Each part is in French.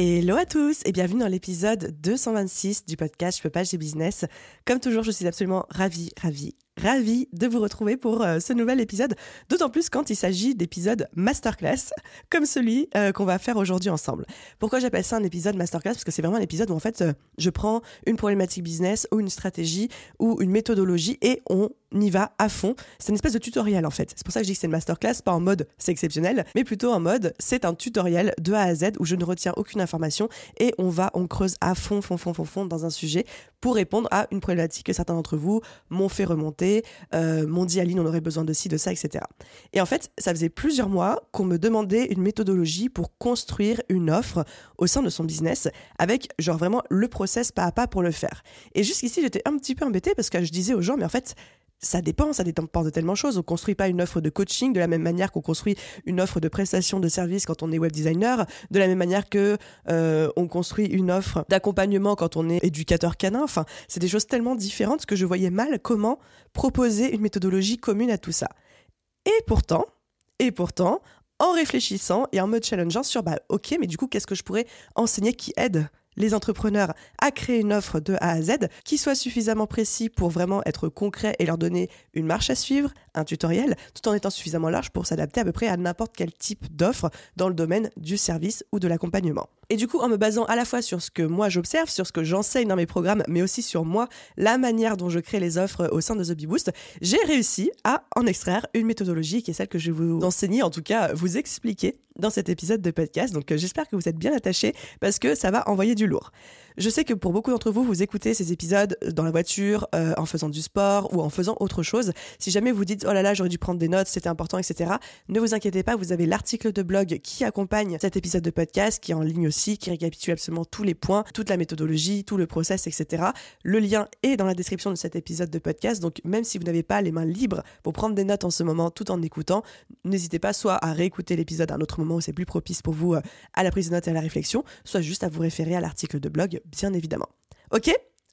Hello à tous et bienvenue dans l'épisode 226 du podcast Je peux pas, j'ai business. Comme toujours, je suis absolument ravie, ravie, ravie de vous retrouver pour euh, ce nouvel épisode, d'autant plus quand il s'agit d'épisodes masterclass, comme celui euh, qu'on va faire aujourd'hui ensemble. Pourquoi j'appelle ça un épisode masterclass? Parce que c'est vraiment un épisode où en fait euh, je prends une problématique business ou une stratégie ou une méthodologie et on y va à fond. C'est une espèce de tutoriel en fait. C'est pour ça que je dis que c'est une masterclass, pas en mode c'est exceptionnel, mais plutôt en mode c'est un tutoriel de A à Z où je ne retiens aucune information et on va, on creuse à fond, fond, fond, fond, fond dans un sujet pour répondre à une problématique que certains d'entre vous m'ont fait remonter, euh, Aline, on aurait besoin de ci, de ça, etc. Et en fait, ça faisait plusieurs mois qu'on me demandait une méthodologie pour construire une offre au sein de son business avec genre vraiment le process pas à pas pour le faire. Et jusqu'ici, j'étais un petit peu embêtée parce que je disais aux gens, mais en fait, ça dépend, ça dépend de tellement de choses. On construit pas une offre de coaching de la même manière qu'on construit une offre de prestation de service quand on est web designer, de la même manière que euh, on construit une offre d'accompagnement quand on est éducateur canin. Enfin, c'est des choses tellement différentes que je voyais mal comment proposer une méthodologie commune à tout ça. Et pourtant, et pourtant, en réfléchissant et en me challengeant sur bah ok, mais du coup, qu'est-ce que je pourrais enseigner qui aide? Les entrepreneurs à créer une offre de A à Z qui soit suffisamment précis pour vraiment être concret et leur donner une marche à suivre, un tutoriel, tout en étant suffisamment large pour s'adapter à peu près à n'importe quel type d'offre dans le domaine du service ou de l'accompagnement. Et du coup, en me basant à la fois sur ce que moi j'observe, sur ce que j'enseigne dans mes programmes, mais aussi sur moi, la manière dont je crée les offres au sein de The j'ai réussi à en extraire une méthodologie qui est celle que je vais vous enseigner, en tout cas vous expliquer dans cet épisode de podcast. Donc euh, j'espère que vous êtes bien attachés parce que ça va envoyer du lourd. Je sais que pour beaucoup d'entre vous, vous écoutez ces épisodes dans la voiture, euh, en faisant du sport ou en faisant autre chose. Si jamais vous dites oh là là, j'aurais dû prendre des notes, c'était important, etc. Ne vous inquiétez pas, vous avez l'article de blog qui accompagne cet épisode de podcast, qui est en ligne aussi, qui récapitule absolument tous les points, toute la méthodologie, tout le process, etc. Le lien est dans la description de cet épisode de podcast. Donc même si vous n'avez pas les mains libres pour prendre des notes en ce moment tout en écoutant, n'hésitez pas soit à réécouter l'épisode à un autre moment où c'est plus propice pour vous euh, à la prise de notes et à la réflexion, soit juste à vous référer à l'article de blog bien évidemment. Ok?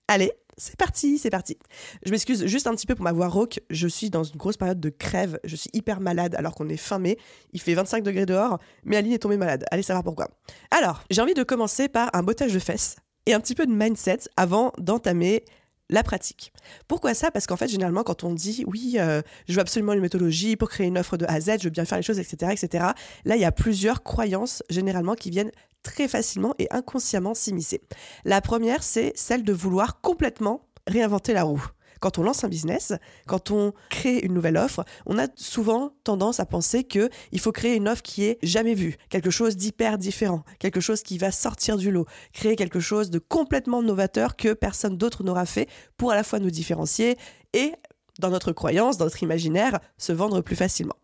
Allez, c'est parti, c'est parti. Je m'excuse juste un petit peu pour ma voix rauque. Je suis dans une grosse période de crève. Je suis hyper malade alors qu'on est fin mai. Il fait 25 degrés dehors, mais Aline est tombée malade. Allez savoir pourquoi. Alors, j'ai envie de commencer par un bottage de fesses et un petit peu de mindset avant d'entamer la pratique. Pourquoi ça? Parce qu'en fait, généralement, quand on dit oui, euh, je veux absolument une méthodologie pour créer une offre de A à Z, je veux bien faire les choses, etc., etc., là, il y a plusieurs croyances généralement qui viennent très facilement et inconsciemment s'immiscer. La première, c'est celle de vouloir complètement réinventer la roue quand on lance un business, quand on crée une nouvelle offre, on a souvent tendance à penser que il faut créer une offre qui est jamais vue, quelque chose d'hyper différent, quelque chose qui va sortir du lot, créer quelque chose de complètement novateur que personne d'autre n'aura fait pour à la fois nous différencier et dans notre croyance, dans notre imaginaire, se vendre plus facilement.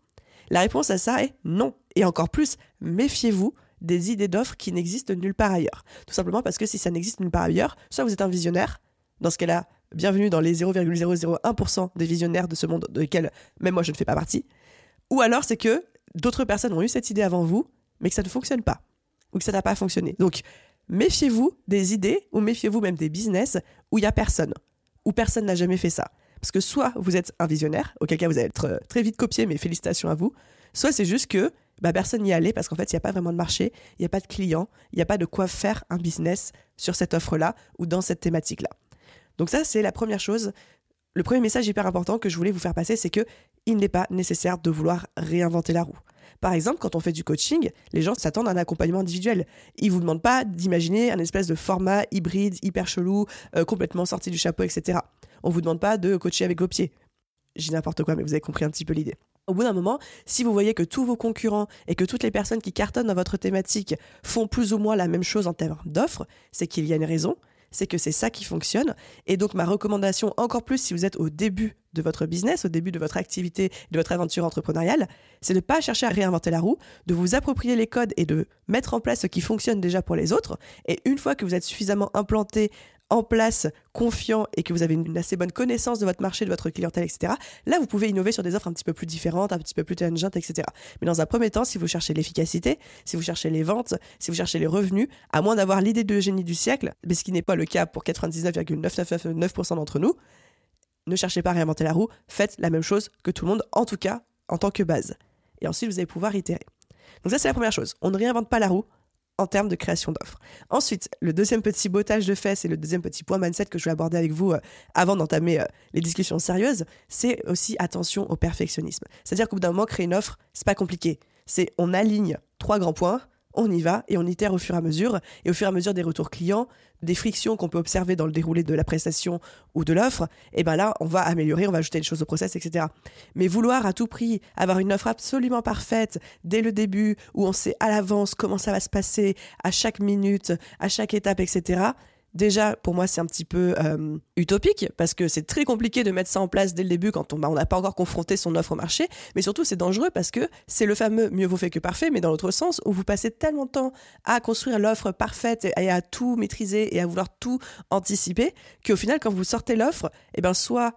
La réponse à ça est non. Et encore plus, méfiez-vous des idées d'offres qui n'existent nulle part ailleurs. Tout simplement parce que si ça n'existe nulle part ailleurs, soit vous êtes un visionnaire, dans ce cas-là, bienvenue dans les 0,001% des visionnaires de ce monde de lequel même moi je ne fais pas partie. Ou alors c'est que d'autres personnes ont eu cette idée avant vous, mais que ça ne fonctionne pas, ou que ça n'a pas fonctionné. Donc méfiez-vous des idées, ou méfiez-vous même des business où il n'y a personne, où personne n'a jamais fait ça. Parce que soit vous êtes un visionnaire, auquel cas vous allez être euh, très vite copié, mais félicitations à vous, soit c'est juste que bah, personne n'y allait parce qu'en fait, il n'y a pas vraiment de marché, il n'y a pas de clients, il n'y a pas de quoi faire un business sur cette offre-là ou dans cette thématique-là. Donc ça, c'est la première chose. Le premier message hyper important que je voulais vous faire passer, c'est que il n'est pas nécessaire de vouloir réinventer la roue. Par exemple, quand on fait du coaching, les gens s'attendent à un accompagnement individuel. Ils vous demandent pas d'imaginer un espèce de format hybride, hyper chelou, euh, complètement sorti du chapeau, etc. On vous demande pas de coacher avec vos pieds. J'ai n'importe quoi, mais vous avez compris un petit peu l'idée. Au bout d'un moment, si vous voyez que tous vos concurrents et que toutes les personnes qui cartonnent dans votre thématique font plus ou moins la même chose en termes d'offres, c'est qu'il y a une raison, c'est que c'est ça qui fonctionne. Et donc ma recommandation, encore plus si vous êtes au début de votre business, au début de votre activité, de votre aventure entrepreneuriale, c'est de ne pas chercher à réinventer la roue, de vous approprier les codes et de mettre en place ce qui fonctionne déjà pour les autres. Et une fois que vous êtes suffisamment implanté, en place, confiant et que vous avez une assez bonne connaissance de votre marché, de votre clientèle, etc., là, vous pouvez innover sur des offres un petit peu plus différentes, un petit peu plus challengeantes, etc. Mais dans un premier temps, si vous cherchez l'efficacité, si vous cherchez les ventes, si vous cherchez les revenus, à moins d'avoir l'idée de génie du siècle, mais ce qui n'est pas le cas pour 99,999% d'entre nous, ne cherchez pas à réinventer la roue, faites la même chose que tout le monde, en tout cas en tant que base. Et ensuite, vous allez pouvoir itérer. Donc ça, c'est la première chose. On ne réinvente pas la roue, en termes de création d'offres. Ensuite, le deuxième petit bottage de fesses et le deuxième petit point mindset que je vais aborder avec vous euh, avant d'entamer euh, les discussions sérieuses, c'est aussi attention au perfectionnisme. C'est-à-dire qu'au bout d'un moment, créer une offre, c'est pas compliqué. C'est on aligne trois grands points, on y va et on itère au fur et à mesure. Et au fur et à mesure des retours clients, des frictions qu'on peut observer dans le déroulé de la prestation ou de l'offre, et eh ben là, on va améliorer, on va ajouter des choses au process, etc. Mais vouloir à tout prix avoir une offre absolument parfaite dès le début, où on sait à l'avance comment ça va se passer, à chaque minute, à chaque étape, etc., Déjà, pour moi, c'est un petit peu euh, utopique parce que c'est très compliqué de mettre ça en place dès le début quand on bah, n'a pas encore confronté son offre au marché. Mais surtout, c'est dangereux parce que c'est le fameux mieux vaut fait que parfait, mais dans l'autre sens où vous passez tellement de temps à construire l'offre parfaite et à tout maîtriser et à vouloir tout anticiper qu'au final, quand vous sortez l'offre, eh ben soit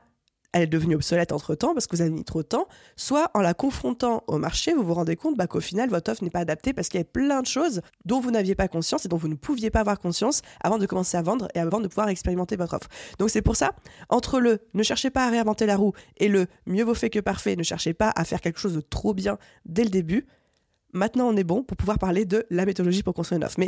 elle est devenue obsolète entre temps parce que vous avez mis trop de temps, soit en la confrontant au marché, vous vous rendez compte bah, qu'au final, votre offre n'est pas adaptée parce qu'il y a plein de choses dont vous n'aviez pas conscience et dont vous ne pouviez pas avoir conscience avant de commencer à vendre et avant de pouvoir expérimenter votre offre. Donc c'est pour ça, entre le ne cherchez pas à réinventer la roue et le mieux vaut fait que parfait, ne cherchez pas à faire quelque chose de trop bien dès le début, maintenant on est bon pour pouvoir parler de la méthodologie pour construire une offre.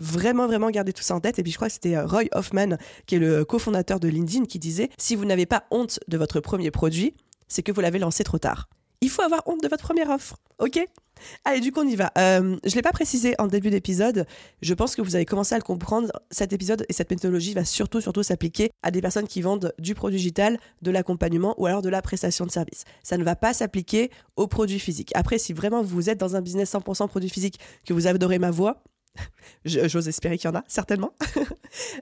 Vraiment, vraiment garder tout ça en tête. Et puis je crois que c'était euh, Roy Hoffman, qui est le cofondateur de LinkedIn, qui disait, si vous n'avez pas honte de votre premier produit, c'est que vous l'avez lancé trop tard. Il faut avoir honte de votre première offre, ok? Allez, du coup, on y va. Euh, je ne l'ai pas précisé en début d'épisode. Je pense que vous avez commencé à le comprendre. Cet épisode et cette méthodologie va surtout, surtout s'appliquer à des personnes qui vendent du produit digital, de l'accompagnement ou alors de la prestation de service. Ça ne va pas s'appliquer aux produits physiques. Après, si vraiment vous êtes dans un business 100% produit physique, que vous adorez ma voix, J'ose espérer qu'il y en a, certainement.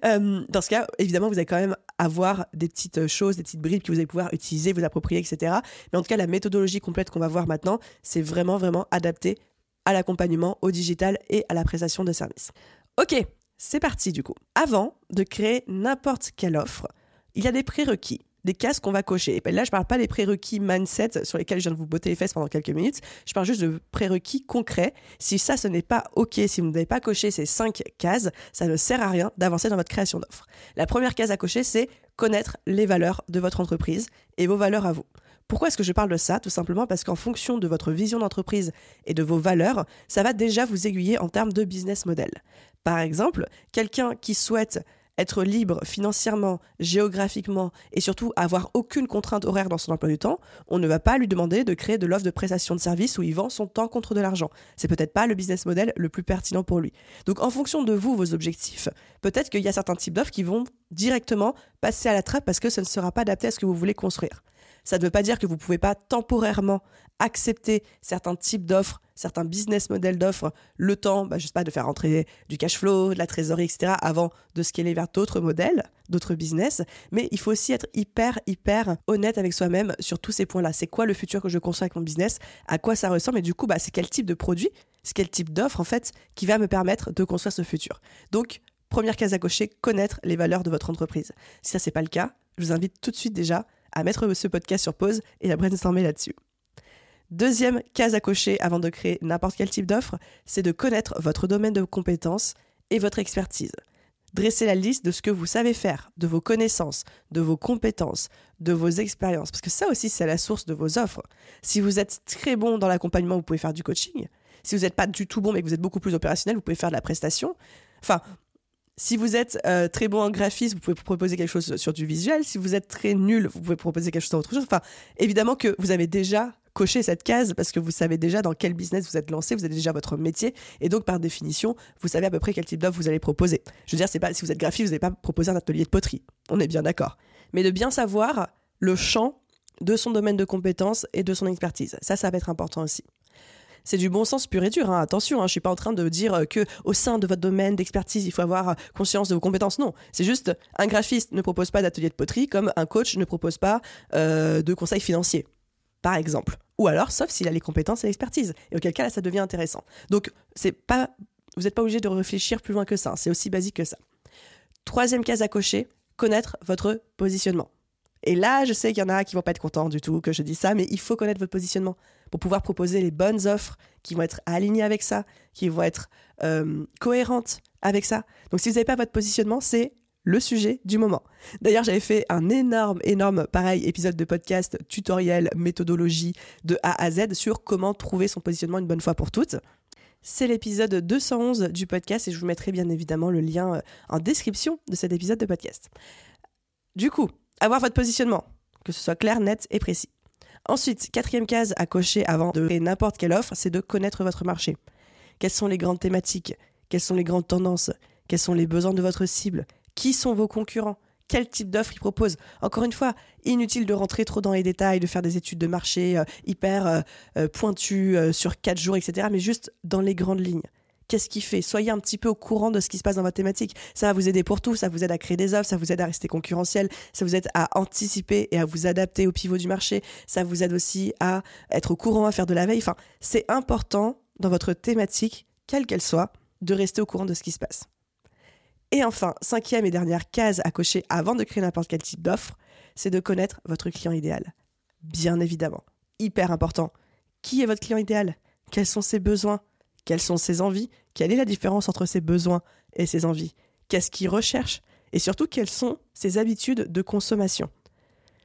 Euh, dans ce cas, évidemment, vous allez quand même avoir des petites choses, des petites bribes que vous allez pouvoir utiliser, vous approprier, etc. Mais en tout cas, la méthodologie complète qu'on va voir maintenant, c'est vraiment, vraiment adapté à l'accompagnement, au digital et à la prestation de services. Ok, c'est parti du coup. Avant de créer n'importe quelle offre, il y a des prérequis des cases qu'on va cocher. Et là, je parle pas des prérequis mindset sur lesquels je viens de vous botter les fesses pendant quelques minutes. Je parle juste de prérequis concrets. Si ça, ce n'est pas OK, si vous n'avez pas coché ces cinq cases, ça ne sert à rien d'avancer dans votre création d'offres. La première case à cocher, c'est connaître les valeurs de votre entreprise et vos valeurs à vous. Pourquoi est-ce que je parle de ça? Tout simplement parce qu'en fonction de votre vision d'entreprise et de vos valeurs, ça va déjà vous aiguiller en termes de business model. Par exemple, quelqu'un qui souhaite être libre financièrement, géographiquement et surtout avoir aucune contrainte horaire dans son emploi du temps, on ne va pas lui demander de créer de l'offre de prestation de service où il vend son temps contre de l'argent. C'est peut-être pas le business model le plus pertinent pour lui. Donc en fonction de vous, vos objectifs, peut-être qu'il y a certains types d'offres qui vont directement passer à la trappe parce que ça ne sera pas adapté à ce que vous voulez construire. Ça ne veut pas dire que vous ne pouvez pas temporairement accepter certains types d'offres, certains business models d'offres, le temps, bah, je sais pas, de faire entrer du cash flow, de la trésorerie, etc., avant de scaler vers d'autres modèles, d'autres business. Mais il faut aussi être hyper, hyper honnête avec soi-même sur tous ces points-là. C'est quoi le futur que je construis avec mon business? À quoi ça ressemble? Et du coup, bah, c'est quel type de produit, c'est quel type d'offre, en fait, qui va me permettre de construire ce futur? Donc, première case à cocher, connaître les valeurs de votre entreprise. Si ça, c'est pas le cas, je vous invite tout de suite déjà à mettre ce podcast sur pause et à brainstormer là-dessus. Deuxième case à cocher avant de créer n'importe quel type d'offre, c'est de connaître votre domaine de compétences et votre expertise. Dressez la liste de ce que vous savez faire, de vos connaissances, de vos compétences, de vos expériences, parce que ça aussi c'est la source de vos offres. Si vous êtes très bon dans l'accompagnement, vous pouvez faire du coaching. Si vous n'êtes pas du tout bon mais que vous êtes beaucoup plus opérationnel, vous pouvez faire de la prestation. Enfin, si vous êtes euh, très bon en graphisme, vous pouvez proposer quelque chose sur du visuel. Si vous êtes très nul, vous pouvez proposer quelque chose dans autre chose. Enfin, évidemment que vous avez déjà coché cette case parce que vous savez déjà dans quel business vous êtes lancé, vous avez déjà votre métier et donc par définition, vous savez à peu près quel type d'offre vous allez proposer. Je veux dire, c'est pas si vous êtes graphiste, vous n'allez pas proposer un atelier de poterie. On est bien d'accord. Mais de bien savoir le champ de son domaine de compétences et de son expertise. Ça, ça va être important aussi. c'est du bon sens pur et dur. hein. Attention, hein, je suis pas en train de dire que au sein de votre domaine d'expertise, il faut avoir conscience de vos compétences. Non, c'est juste un graphiste ne propose pas d'atelier de poterie comme un coach ne propose pas euh, de conseils financiers, par exemple. Ou alors, sauf s'il a les compétences et l'expertise. Et auquel cas, là, ça devient intéressant. Donc, c'est pas, vous n'êtes pas obligé de réfléchir plus loin que ça. C'est aussi basique que ça. Troisième case à cocher, connaître votre positionnement. Et là, je sais qu'il y en a qui vont pas être contents du tout que je dise ça, mais il faut connaître votre positionnement pour pouvoir proposer les bonnes offres qui vont être alignées avec ça, qui vont être euh, cohérentes avec ça. Donc, si vous n'avez pas votre positionnement, c'est le sujet du moment. D'ailleurs, j'avais fait un énorme, énorme, pareil, épisode de podcast, tutoriel, méthodologie de A à Z sur comment trouver son positionnement une bonne fois pour toutes. C'est l'épisode 211 du podcast et je vous mettrai bien évidemment le lien euh, en description de cet épisode de podcast. Du coup, avoir votre positionnement, que ce soit clair, net et précis. Ensuite, quatrième case à cocher avant de créer n'importe quelle offre, c'est de connaître votre marché. Quelles sont les grandes thématiques? Quelles sont les grandes tendances? Quels sont les besoins de votre cible? Qui sont vos concurrents? Quel type d'offre ils proposent? Encore une fois, inutile de rentrer trop dans les détails, de faire des études de marché euh, hyper euh, euh, pointues sur 4 jours, etc. Mais juste dans les grandes lignes. Qu'est-ce qui fait? Soyez un petit peu au courant de ce qui se passe dans votre thématique. Ça va vous aider pour tout. Ça vous aide à créer des offres, ça vous aide à rester concurrentiel, ça vous aide à anticiper et à vous adapter au pivot du marché. Ça vous aide aussi à être au courant, à faire de la veille. Enfin, c'est important dans votre thématique, quelle qu'elle soit, de rester au courant de ce qui se passe. Et enfin, cinquième et dernière case à cocher avant de créer n'importe quel type d'offre, c'est de connaître votre client idéal. Bien évidemment. Hyper important. Qui est votre client idéal? Quels sont ses besoins? Quelles sont ses envies? Quelle est la différence entre ses besoins et ses envies? Qu'est-ce qu'il recherche? Et surtout, quelles sont ses habitudes de consommation?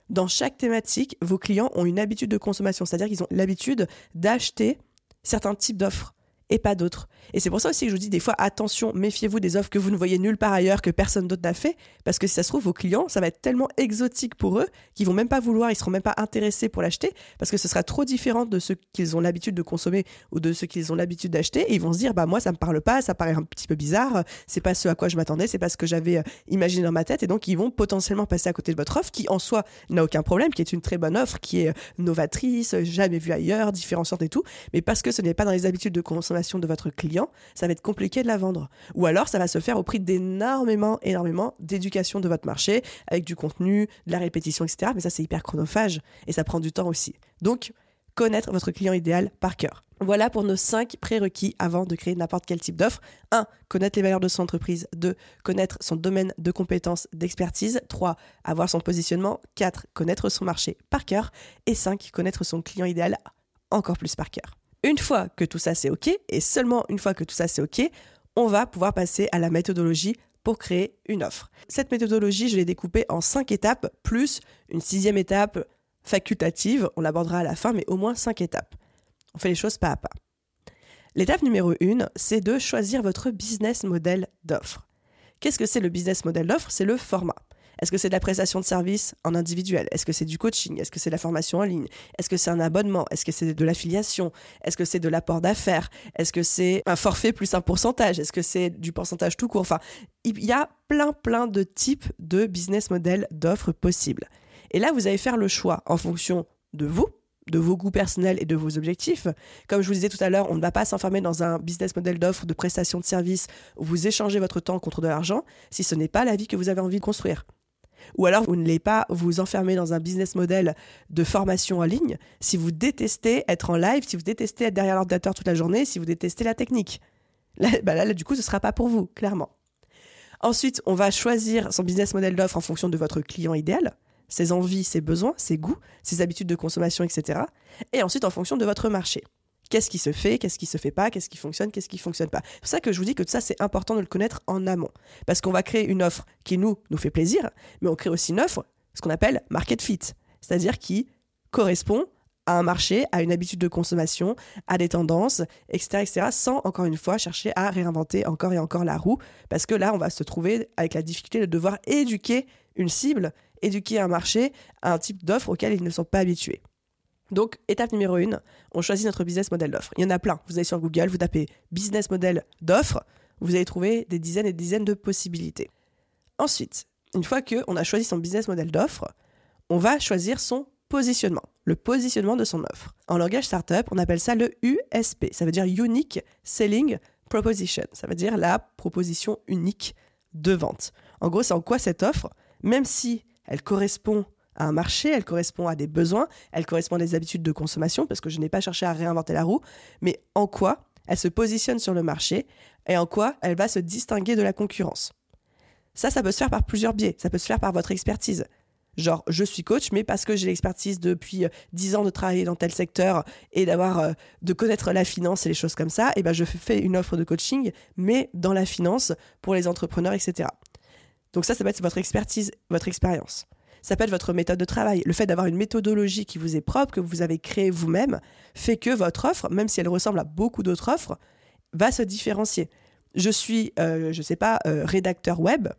Dans chaque thématique, vos clients ont une habitude de consommation, c'est-à-dire qu'ils ont l'habitude d'acheter certains types d'offres et pas d'autres. Et c'est pour ça aussi que je vous dis des fois, attention, méfiez-vous des offres que vous ne voyez nulle part ailleurs, que personne d'autre n'a fait, parce que si ça se trouve, vos clients, ça va être tellement exotique pour eux qu'ils vont même pas vouloir, ils seront même pas intéressés pour l'acheter, parce que ce sera trop différent de ce qu'ils ont l'habitude de consommer ou de ce qu'ils ont l'habitude d'acheter, et ils vont se dire, bah moi, ça me parle pas, ça paraît un petit peu bizarre, c'est pas ce à quoi je m'attendais, c'est pas ce que j'avais euh, imaginé dans ma tête, et donc ils vont potentiellement passer à côté de votre offre, qui en soi n'a aucun problème, qui est une très bonne offre, qui est euh, novatrice, jamais vue ailleurs, différenciante et tout, mais parce que ce n'est pas dans les habitudes de consommation de votre client, ça va être compliqué de la vendre. Ou alors, ça va se faire au prix d'énormément, énormément d'éducation de votre marché, avec du contenu, de la répétition, etc. Mais ça, c'est hyper chronophage et ça prend du temps aussi. Donc, connaître votre client idéal par cœur. Voilà pour nos cinq prérequis avant de créer n'importe quel type d'offre. 1. Connaître les valeurs de son entreprise. 2. Connaître son domaine de compétences, d'expertise. 3. Avoir son positionnement. 4. Connaître son marché par cœur. Et 5. Connaître son client idéal encore plus par cœur. Une fois que tout ça c'est OK, et seulement une fois que tout ça c'est OK, on va pouvoir passer à la méthodologie pour créer une offre. Cette méthodologie, je l'ai découpée en cinq étapes, plus une sixième étape facultative, on l'abordera à la fin, mais au moins cinq étapes. On fait les choses pas à pas. L'étape numéro une, c'est de choisir votre business model d'offre. Qu'est-ce que c'est le business model d'offre? C'est le format. Est-ce que c'est de la prestation de service en individuel? Est-ce que c'est du coaching? Est-ce que c'est de la formation en ligne? Est-ce que c'est un abonnement? Est-ce que c'est de l'affiliation? Est-ce que c'est de l'apport d'affaires? Est-ce que c'est un forfait plus un pourcentage? Est-ce que c'est du pourcentage tout court? Enfin, il y a plein plein de types de business model d'offres possibles. Et là, vous allez faire le choix en fonction de vous, de vos goûts personnels et de vos objectifs. Comme je vous disais tout à l'heure, on ne va pas s'enfermer dans un business model d'offre de prestation de service où vous échangez votre temps contre de l'argent si ce n'est pas la vie que vous avez envie de construire. Ou alors, vous ne l'êtes pas vous enfermer dans un business model de formation en ligne si vous détestez être en live, si vous détestez être derrière l'ordinateur toute la journée, si vous détestez la technique. Là, bah là, là, du coup, ce ne sera pas pour vous, clairement. Ensuite, on va choisir son business model d'offre en fonction de votre client idéal, ses envies, ses besoins, ses goûts, ses habitudes de consommation, etc. Et ensuite, en fonction de votre marché. Qu'est-ce qui se fait, qu'est-ce qui se fait pas, qu'est-ce qui fonctionne, qu'est-ce qui fonctionne pas. C'est pour ça que je vous dis que ça, c'est important de le connaître en amont. Parce qu'on va créer une offre qui, nous, nous fait plaisir, mais on crée aussi une offre, ce qu'on appelle market fit. C'est-à-dire qui correspond à un marché, à une habitude de consommation, à des tendances, etc., etc., sans, encore une fois, chercher à réinventer encore et encore la roue. Parce que là, on va se trouver avec la difficulté de devoir éduquer une cible, éduquer un marché à un type d'offre auquel ils ne sont pas habitués. Donc, étape numéro une, on choisit notre business model d'offre. Il y en a plein. Vous allez sur Google, vous tapez business model d'offre, vous allez trouver des dizaines et dizaines de possibilités. Ensuite, une fois qu'on a choisi son business model d'offre, on va choisir son positionnement. le positionnement de son offre. En langage startup, on appelle ça le USP, ça veut dire Unique Selling Proposition, ça veut dire la proposition unique de vente. En gros, c'est en quoi cette offre, même si elle correspond un marché, elle correspond à des besoins, elle correspond à des habitudes de consommation, parce que je n'ai pas cherché à réinventer la roue, mais en quoi elle se positionne sur le marché et en quoi elle va se distinguer de la concurrence? Ça, ça peut se faire par plusieurs biais. Ça peut se faire par votre expertise. Genre, je suis coach, mais parce que j'ai l'expertise depuis 10 euh, ans de travailler dans tel secteur et d'avoir, euh, de connaître la finance et les choses comme ça, et eh ben je fais une offre de coaching, mais dans la finance pour les entrepreneurs, etc. Donc ça, ça peut être votre expertise, votre expérience. Ça peut être votre méthode de travail. Le fait d'avoir une méthodologie qui vous est propre, que vous avez créée vous-même, fait que votre offre, même si elle ressemble à beaucoup d'autres offres, va se différencier. Je suis, euh, je ne sais pas, euh, rédacteur web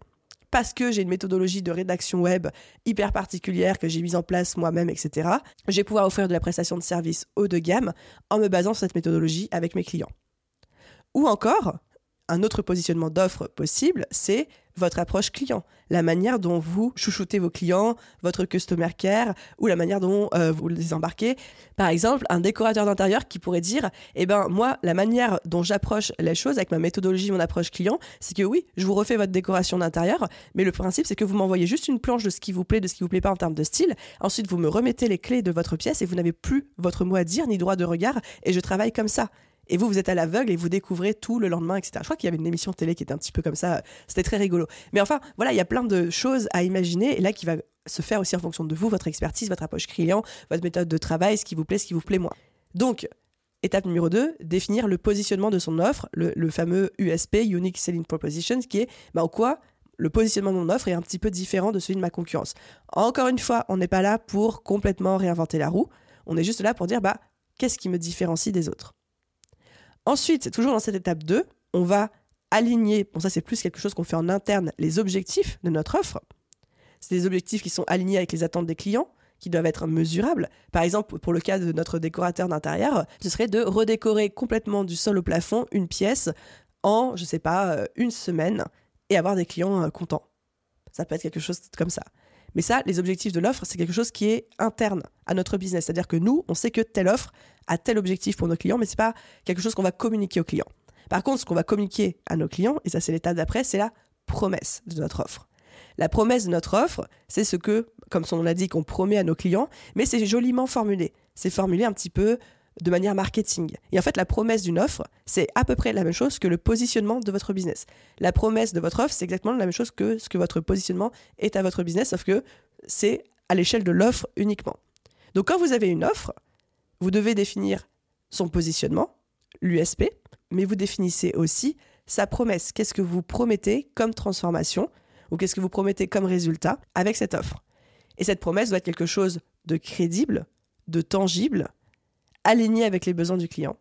parce que j'ai une méthodologie de rédaction web hyper particulière que j'ai mise en place moi-même, etc. Je vais pouvoir offrir de la prestation de service haut de gamme en me basant sur cette méthodologie avec mes clients. Ou encore, un autre positionnement d'offre possible, c'est votre approche client, la manière dont vous chouchoutez vos clients, votre customer care ou la manière dont euh, vous les embarquez. Par exemple, un décorateur d'intérieur qui pourrait dire "Eh ben moi, la manière dont j'approche les choses avec ma méthodologie, mon approche client, c'est que oui, je vous refais votre décoration d'intérieur, mais le principe c'est que vous m'envoyez juste une planche de ce qui vous plaît, de ce qui vous plaît pas en termes de style. Ensuite, vous me remettez les clés de votre pièce et vous n'avez plus votre mot à dire ni droit de regard et je travaille comme ça." Et vous, vous êtes à l'aveugle et vous découvrez tout le lendemain, etc. Je crois qu'il y avait une émission télé qui était un petit peu comme ça. C'était très rigolo. Mais enfin, voilà, il y a plein de choses à imaginer et là qui va se faire aussi en fonction de vous, votre expertise, votre approche client, votre méthode de travail, ce qui vous plaît, ce qui vous plaît moins. Donc, étape numéro 2, définir le positionnement de son offre, le, fameux USP, Unique Selling Proposition, qui est bah, en quoi le positionnement de mon offre est un petit peu différent de celui de ma concurrence. Encore une fois, on n'est pas là pour complètement réinventer la roue. On est juste là pour dire bah, qu'est-ce qui me différencie des autres? Ensuite, toujours dans cette étape 2, on va aligner, bon ça c'est plus quelque chose qu'on fait en interne, les objectifs de notre offre. C'est des objectifs qui sont alignés avec les attentes des clients, qui doivent être mesurables. Par exemple, pour le cas de notre décorateur d'intérieur, ce serait de redécorer complètement du sol au plafond une pièce en, je sais pas, euh, une semaine et avoir des clients euh, contents. Ça peut être quelque chose comme ça. Mais ça, les objectifs de l'offre, c'est quelque chose qui est interne à notre business. C'est-à-dire que nous, on sait que telle offre a tel objectif pour nos clients, mais ce n'est pas quelque chose qu'on va communiquer aux clients. Par contre, ce qu'on va communiquer à nos clients, et ça c'est l'étape d'après, c'est la promesse de notre offre. La promesse de notre offre, c'est ce que, comme son nom l'indique, on promet à nos clients, mais c'est joliment formulé. C'est formulé un petit peu de manière marketing. Et en fait, la promesse d'une offre, c'est à peu près la même chose que le positionnement de votre business. La promesse de votre offre, c'est exactement la même chose que ce que votre positionnement est à votre business, sauf que c'est à l'échelle de l'offre uniquement. Donc quand vous avez une offre, vous devez définir son positionnement, l'USP, mais vous définissez aussi sa promesse. Qu'est-ce que vous promettez comme transformation ou qu'est-ce que vous promettez comme résultat avec cette offre? Et cette promesse doit être quelque chose de crédible, de tangible, aligné avec les besoins du client.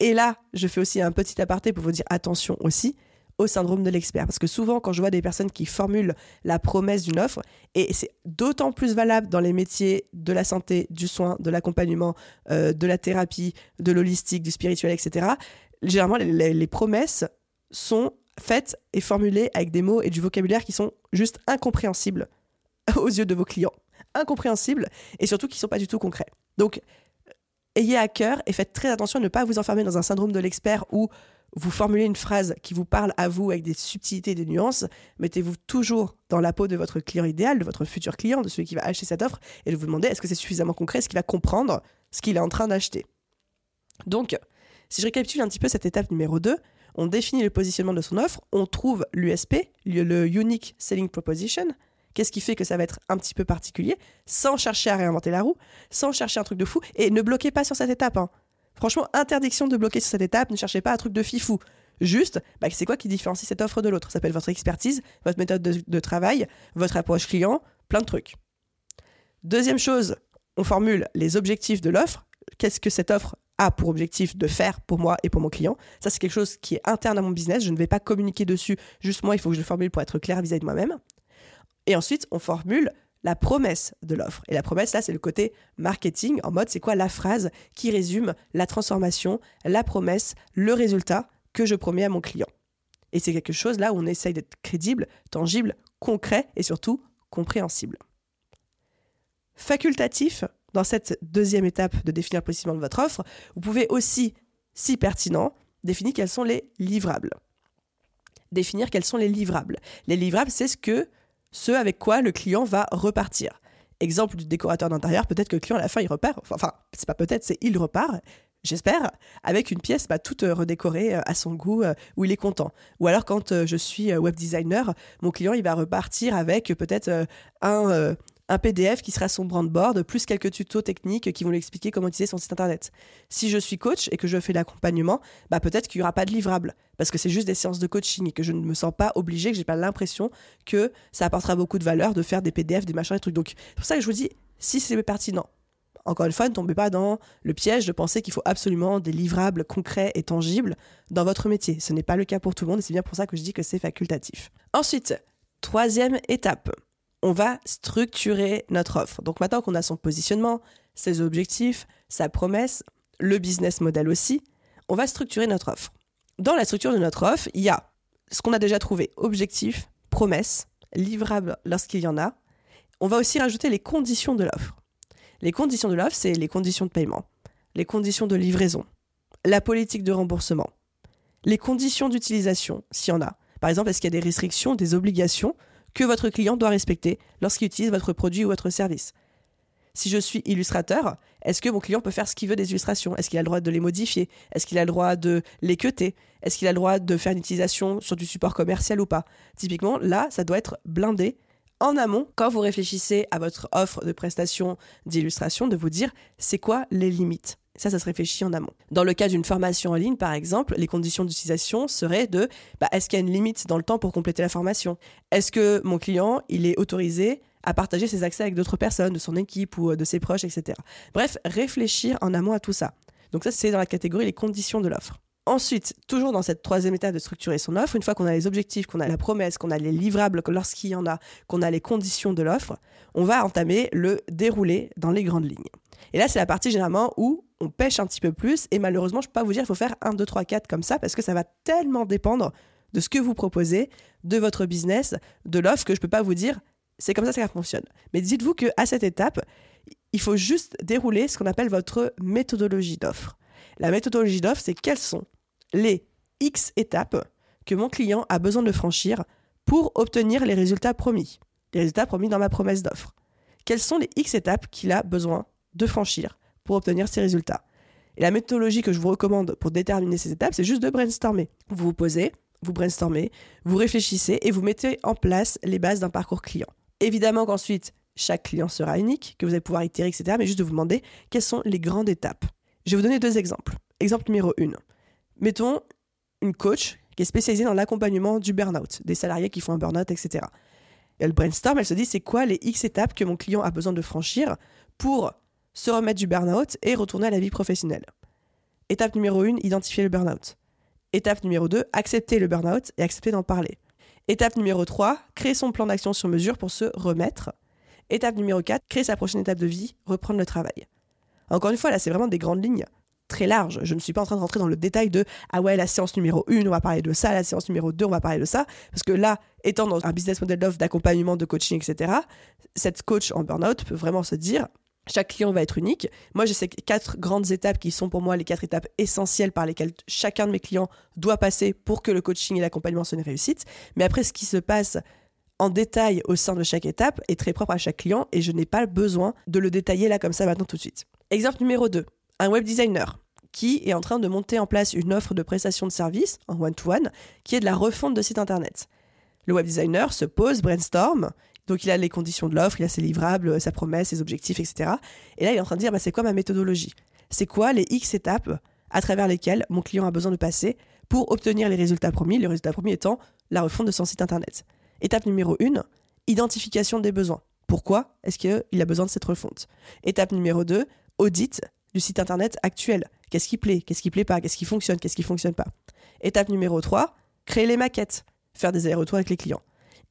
Et là, je fais aussi un petit aparté pour vous dire attention aussi au syndrome de l'expert. Parce que souvent, quand je vois des personnes qui formulent la promesse d'une offre, et c'est d'autant plus valable dans les métiers de la santé, du soin, de l'accompagnement, euh, de la thérapie, de l'holistique, du spirituel, etc., généralement, les promesses sont faites et formulées avec des mots et du vocabulaire qui sont juste incompréhensibles aux yeux de vos clients. Incompréhensibles et surtout qui ne sont pas du tout concrets. Donc, ayez à cœur et faites très attention à ne pas vous enfermer dans un syndrome de l'expert où vous formulez une phrase qui vous parle à vous avec des subtilités, des nuances. Mettez-vous toujours dans la peau de votre client idéal, de votre futur client, de celui qui va acheter cette offre, et de vous demander est-ce que c'est suffisamment concret, est-ce qu'il va comprendre ce qu'il est en train d'acheter? Donc, si je récapitule un petit peu cette étape numéro 2, on définit le positionnement de son offre, on trouve l'USP, le Unique Selling Proposition, Qu'est-ce qui fait que ça va être un petit peu particulier, sans chercher à réinventer la roue, sans chercher un truc de fou, et ne bloquez pas sur cette étape. Hein. Franchement, interdiction de bloquer sur cette étape, ne cherchez pas un truc de fifou. Juste, bah, c'est quoi qui différencie cette offre de l'autre? Ça s'appelle votre expertise, votre méthode de, travail, votre approche client, plein de trucs. Deuxième chose, on formule les objectifs de l'offre. Qu'est-ce que cette offre a pour objectif de faire pour moi et pour mon client? Ça, c'est quelque chose qui est interne à mon business. Je ne vais pas communiquer dessus. Juste moi, il faut que je le formule pour être clair vis-à-vis de moi-même. Et ensuite, on formule la promesse de l'offre. Et la promesse, là, c'est le côté marketing, en mode, c'est quoi la phrase qui résume la transformation, la promesse, le résultat que je promets à mon client. Et c'est quelque chose là où on essaye d'être crédible, tangible, concret et surtout compréhensible. Facultatif, dans cette deuxième étape de définir précisément votre offre, vous pouvez aussi, si pertinent, définir quels sont les livrables. Définir quels sont les livrables. Les livrables, c'est ce que ce avec quoi le client va repartir. Exemple du décorateur d'intérieur, peut-être que le client à la fin il repart, enfin c'est pas peut-être, c'est il repart j'espère, avec une pièce bah, toute euh, redécorée euh, à son goût, euh, où il est content. Ou alors quand je suis web designer, mon client il va repartir avec peut-être un, un PDF qui sera son brand board, plus quelques tutos techniques qui vont lui expliquer comment utiliser son site internet. Si je suis coach et que je fais l'accompagnement, bah peut-être qu'il n'y aura pas de livrable, parce que c'est juste des séances de coaching et que je ne me sens pas obligée, que j'ai pas l'impression que ça apportera beaucoup de valeur de faire des PDF, des machins, des trucs. Donc c'est pour ça que je vous dis, si c'est pertinent, encore une fois, ne tombez pas dans le piège de penser qu'il faut absolument des livrables concrets et tangibles dans votre métier. Ce n'est pas le cas pour tout le monde et c'est bien pour ça que je dis que c'est facultatif. Ensuite, troisième étape, on va structurer notre offre. Donc maintenant qu'on a son positionnement, ses objectifs, sa promesse, le business model aussi, on va structurer notre offre. Dans la structure de notre offre, il y a ce qu'on a déjà trouvé, objectif, promesse, livrable lorsqu'il y en a. On va aussi rajouter les conditions de l'offre. Les conditions de l'offre, c'est les conditions de paiement, les conditions de livraison, la politique de remboursement, les conditions d'utilisation, s'il y en a. Par exemple, est-ce qu'il y a des restrictions, des obligations que votre client doit respecter lorsqu'il utilise votre produit ou votre service. Si je suis illustrateur, est-ce que mon client peut faire ce qu'il veut des illustrations? Est-ce qu'il a le droit de les modifier? Est-ce qu'il a le droit de les cuter Est-ce qu'il a le droit de faire une utilisation sur du support commercial ou pas? Typiquement, là, ça doit être blindé en amont, quand vous réfléchissez à votre offre de prestation d'illustration, de vous dire c'est quoi les limites. Ça, ça se réfléchit en amont. Dans le cas d'une formation en ligne, par exemple, les conditions d'utilisation seraient de bah, est-ce qu'il y a une limite dans le temps pour compléter la formation? Est-ce que mon client, il est autorisé à partager ses accès avec d'autres personnes, de son équipe ou euh, de ses proches, etc. Bref, réfléchir en amont à tout ça. Donc ça, c'est dans la catégorie les conditions de l'offre. Ensuite, toujours dans cette troisième étape de structurer son offre, une fois qu'on a les objectifs, qu'on a la promesse, qu'on a les livrables lorsqu'il y en a, qu'on a les conditions de l'offre, on va entamer le déroulé dans les grandes lignes. Et là, c'est la partie généralement où on pêche un petit peu plus. Et malheureusement, je ne peux pas vous dire qu'il faut faire 1, 2, 3, 4 comme ça, parce que ça va tellement dépendre de ce que vous proposez, de votre business, de l'offre, que je ne peux pas vous dire c'est comme ça que ça fonctionne. Mais dites-vous qu'à cette étape, il faut juste dérouler ce qu'on appelle votre méthodologie d'offre. La méthodologie d'offre, c'est quelles sont les X étapes que mon client a besoin de franchir pour obtenir les résultats promis. Les résultats promis dans ma promesse d'offre. Quelles sont les X étapes qu'il a besoin de franchir pour obtenir ces résultats Et la méthodologie que je vous recommande pour déterminer ces étapes, c'est juste de brainstormer. Vous vous posez, vous brainstormez, vous réfléchissez et vous mettez en place les bases d'un parcours client. Évidemment qu'ensuite, chaque client sera unique, que vous allez pouvoir itérer, etc. Mais juste de vous demander quelles sont les grandes étapes. Je vais vous donner deux exemples. Exemple numéro 1 mettons une coach qui est spécialisée dans l'accompagnement du burn-out, des salariés qui font un burn-out, etc. elle brainstorm, elle se dit c'est quoi les X étapes que mon client a besoin de franchir pour se remettre du burn-out et retourner à la vie professionnelle. Étape numéro 1, identifier le burn-out. Étape numéro 2, accepter le burn-out et accepter d'en parler. Étape numéro 3, créer son plan d'action sur mesure pour se remettre. Étape numéro 4, créer sa prochaine étape de vie, reprendre le travail. Encore une fois, là, c'est vraiment des grandes lignes très large. Je ne suis pas en train de rentrer dans le détail de ah ouais, la séance numéro 1, on va parler de ça, la séance numéro 2, on va parler de ça. Parce que là, étant dans un business model d'offre, d'accompagnement, de coaching, etc., cette coach en burn-out peut vraiment se dire chaque client va être unique. Moi, j'ai ces quatre grandes étapes qui sont pour moi les quatre étapes essentielles par lesquelles chacun de mes clients doit passer pour que le coaching et l'accompagnement soient une réussite. Mais après, ce qui se passe en détail au sein de chaque étape est très propre à chaque client et je n'ai pas besoin de le détailler là comme ça maintenant tout de suite. Exemple numéro 2 un web designer qui est en train de monter en place une offre de prestation de service en one-to-one qui est de la refonte de site internet. Le web designer se pose, brainstorm, donc il a les conditions de l'offre, il a ses livrables, sa promesse, ses objectifs, etc. Et là, il est en train de dire, bah, c'est quoi ma méthodologie? C'est quoi les X étapes à travers lesquelles mon client a besoin de passer pour obtenir les résultats promis, le résultat promis étant la refonte de son site internet? Étape numéro 1, identification des besoins. Pourquoi est-ce qu'il a besoin de cette refonte? Étape numéro 2, audit du site internet actuel. Qu'est-ce qui plaît? Qu'est-ce qui plaît pas? Qu'est-ce qui fonctionne? Qu'est-ce qui fonctionne pas? Étape numéro 3, créer les maquettes, faire des allers-retours avec les clients.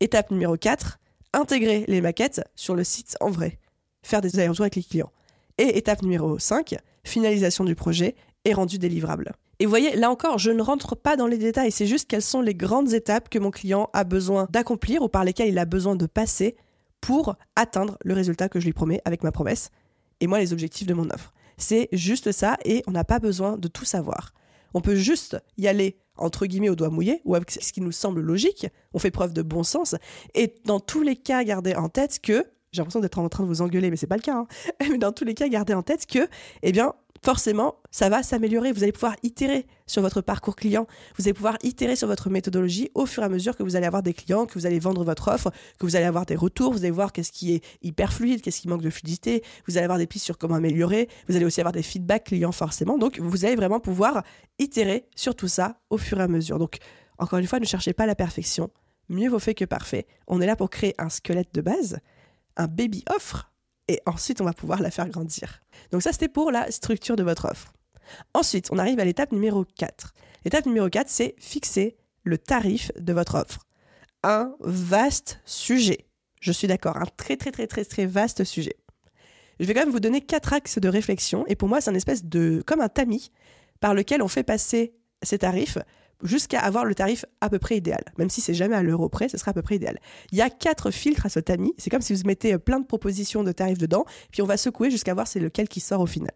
Étape numéro 4, intégrer les maquettes sur le site en vrai, faire des allers-retours avec les clients. Et étape numéro 5, finalisation du projet et rendu délivrable. Et vous voyez, là encore, je ne rentre pas dans les détails, c'est juste quelles sont les grandes étapes que mon client a besoin d'accomplir ou par lesquelles il a besoin de passer pour atteindre le résultat que je lui promets avec ma promesse et moi les objectifs de mon offre. C'est juste ça et on n'a pas besoin de tout savoir. On peut juste y aller entre guillemets au doigt mouillé ou avec ce qui nous semble logique. On fait preuve de bon sens et dans tous les cas garder en tête que j'ai l'impression d'être en train de vous engueuler, mais c'est pas le cas. Hein. Mais dans tous les cas, gardez en tête que, eh bien, forcément, ça va s'améliorer. Vous allez pouvoir itérer sur votre parcours client. Vous allez pouvoir itérer sur votre méthodologie au fur et à mesure que vous allez avoir des clients, que vous allez vendre votre offre, que vous allez avoir des retours. Vous allez voir qu'est-ce qui est hyper fluide, qu'est-ce qui manque de fluidité. Vous allez avoir des pistes sur comment améliorer. Vous allez aussi avoir des feedbacks clients forcément. Donc, vous allez vraiment pouvoir itérer sur tout ça au fur et à mesure. Donc, encore une fois, ne cherchez pas la perfection. Mieux vaut fait que parfait. On est là pour créer un squelette de base, un baby offre et ensuite on va pouvoir la faire grandir. Donc ça c'était pour la structure de votre offre. Ensuite, on arrive à l'étape numéro 4. L'étape numéro 4, c'est fixer le tarif de votre offre. Un vaste sujet. Je suis d'accord, un très très très très très vaste sujet. Je vais quand même vous donner quatre axes de réflexion et pour moi c'est un espèce de comme un tamis par lequel on fait passer ces tarifs jusqu'à avoir le tarif à peu près idéal. Même si c'est jamais à l'euro près, ce sera à peu près idéal. Il y a quatre filtres à ce tamis. C'est comme si vous mettez euh, plein de propositions de tarifs dedans, puis on va secouer jusqu'à voir c'est lequel qui sort au final.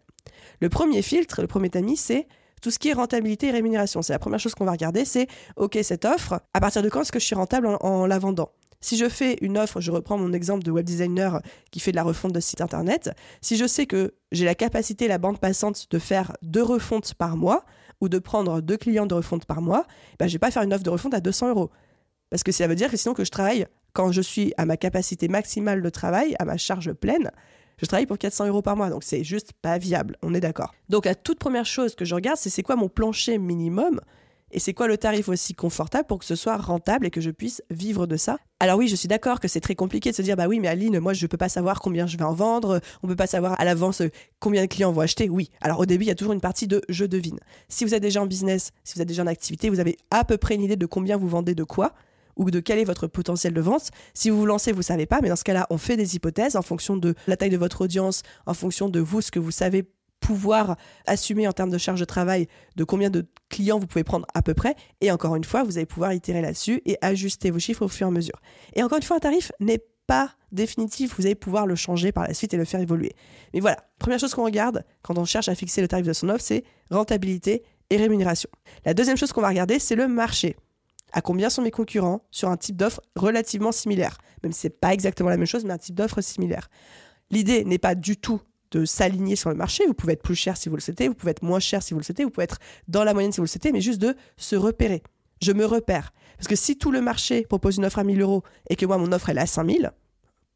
Le premier filtre, le premier tamis, c'est tout ce qui est rentabilité et rémunération. C'est la première chose qu'on va regarder, c'est OK, cette offre, à partir de quand est-ce que je suis rentable en, la vendant? Si je fais une offre, je reprends mon exemple de web designer qui fait de la refonte de site internet, si je sais que j'ai la capacité, la bande passante de faire deux refontes par mois, ou de prendre deux clients de refonte par mois, ben, je vais pas faire une offre de refonte à 200 euros. Parce que ça veut dire que sinon que je travaille quand je suis à ma capacité maximale de travail, à ma charge pleine, je travaille pour 400 euros par mois. Donc c'est juste pas viable, on est d'accord. Donc la toute première chose que je regarde, c'est c'est quoi mon plancher minimum et c'est quoi le tarif aussi confortable pour que ce soit rentable et que je puisse vivre de ça? Alors oui, je suis d'accord que c'est très compliqué de se dire bah oui, mais Aline, moi je peux pas savoir combien je vais en vendre, on peut pas savoir à l'avance combien de clients vont acheter. Oui. Alors au début, il y a toujours une partie de je devine. Si vous êtes déjà en business, si vous êtes déjà en activité, vous avez à peu près une idée de combien vous vendez de quoi ou de quel est votre potentiel de vente. Si vous vous lancez, vous savez pas, mais dans ce cas-là, on fait des hypothèses en fonction de la taille de votre audience, en fonction de vous, ce que vous savez pouvoir assumer en termes de charge de travail de combien de clients vous pouvez prendre à peu près. Et encore une fois, vous allez pouvoir itérer là-dessus et ajuster vos chiffres au fur et à mesure. Et encore une fois, un tarif n'est pas définitif, vous allez pouvoir le changer par la suite et le faire évoluer. Mais voilà, première chose qu'on regarde quand on cherche à fixer le tarif de son offre, c'est rentabilité et rémunération. La deuxième chose qu'on va regarder, c'est le marché. À combien sont mes concurrents sur un type d'offre relativement similaire? Même si ce n'est pas exactement la même chose, mais un type d'offre similaire. L'idée n'est pas du tout de s'aligner sur le marché. Vous pouvez être plus cher si vous le souhaitez, vous pouvez être moins cher si vous le souhaitez, vous pouvez être dans la moyenne si vous le souhaitez, mais juste de se repérer. Je me repère. Parce que si tout le marché propose une offre à 1000 euros et que moi, mon offre, elle est à 5000,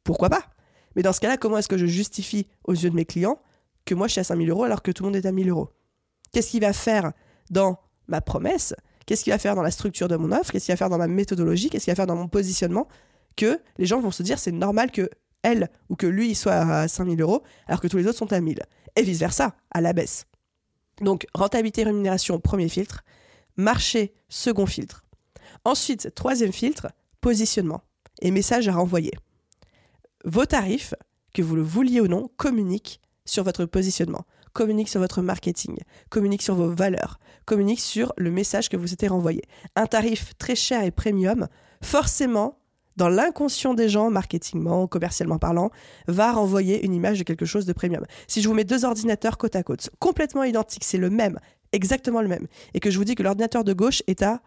pourquoi pas? Mais dans ce cas-là, comment est-ce que je justifie aux yeux de mes clients que moi, je suis à 5000 euros alors que tout le monde est à 1000 euros? Qu'est-ce qu'il va faire dans ma promesse? Qu'est-ce qu'il va faire dans la structure de mon offre? Qu'est-ce qu'il va faire dans ma méthodologie? Qu'est-ce qu'il va faire dans mon positionnement? Que les gens vont se dire c'est normal que elle ou que lui soit à 5000 euros alors que tous les autres sont à 1000. Et vice-versa, à la baisse. Donc rentabilité, rémunération, premier filtre. Marché, second filtre. Ensuite, troisième filtre, positionnement et message à renvoyer. Vos tarifs, que vous le vouliez ou non, communiquent sur votre positionnement, communiquent sur votre marketing, communiquent sur vos valeurs, communiquent sur le message que vous souhaitez renvoyer. Un tarif très cher et premium, forcément, dans l'inconscient des gens, marketingment, commercialement parlant, va renvoyer une image de quelque chose de premium. Si je vous mets deux ordinateurs côte à côte, complètement identiques, c'est le même, exactement le même, et que je vous dis que l'ordinateur de gauche est à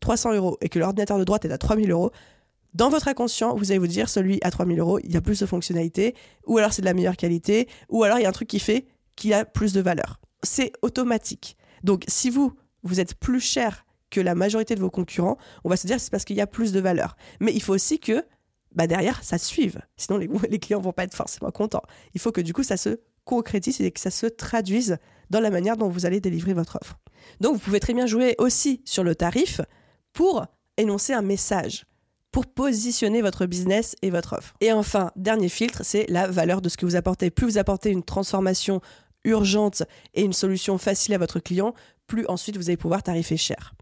300 euros et que l'ordinateur de droite est à 3000 euros, dans votre inconscient, vous allez vous dire celui à 3000 euros, il y a plus de fonctionnalités, ou alors c'est de la meilleure qualité, ou alors il y a un truc qui fait qu'il a plus de valeur. C'est automatique. Donc si vous, vous êtes plus cher que la majorité de vos concurrents, on va se dire c'est parce qu'il y a plus de valeur. Mais il faut aussi que bah derrière, ça suive. Sinon, les, les clients vont pas être forcément contents. Il faut que du coup, ça se concrétise et que ça se traduise dans la manière dont vous allez délivrer votre offre. Donc, vous pouvez très bien jouer aussi sur le tarif pour énoncer un message, pour positionner votre business et votre offre. Et enfin, dernier filtre, c'est la valeur de ce que vous apportez. Plus vous apportez une transformation urgente et une solution facile à votre client, plus ensuite vous allez pouvoir tarifer cher.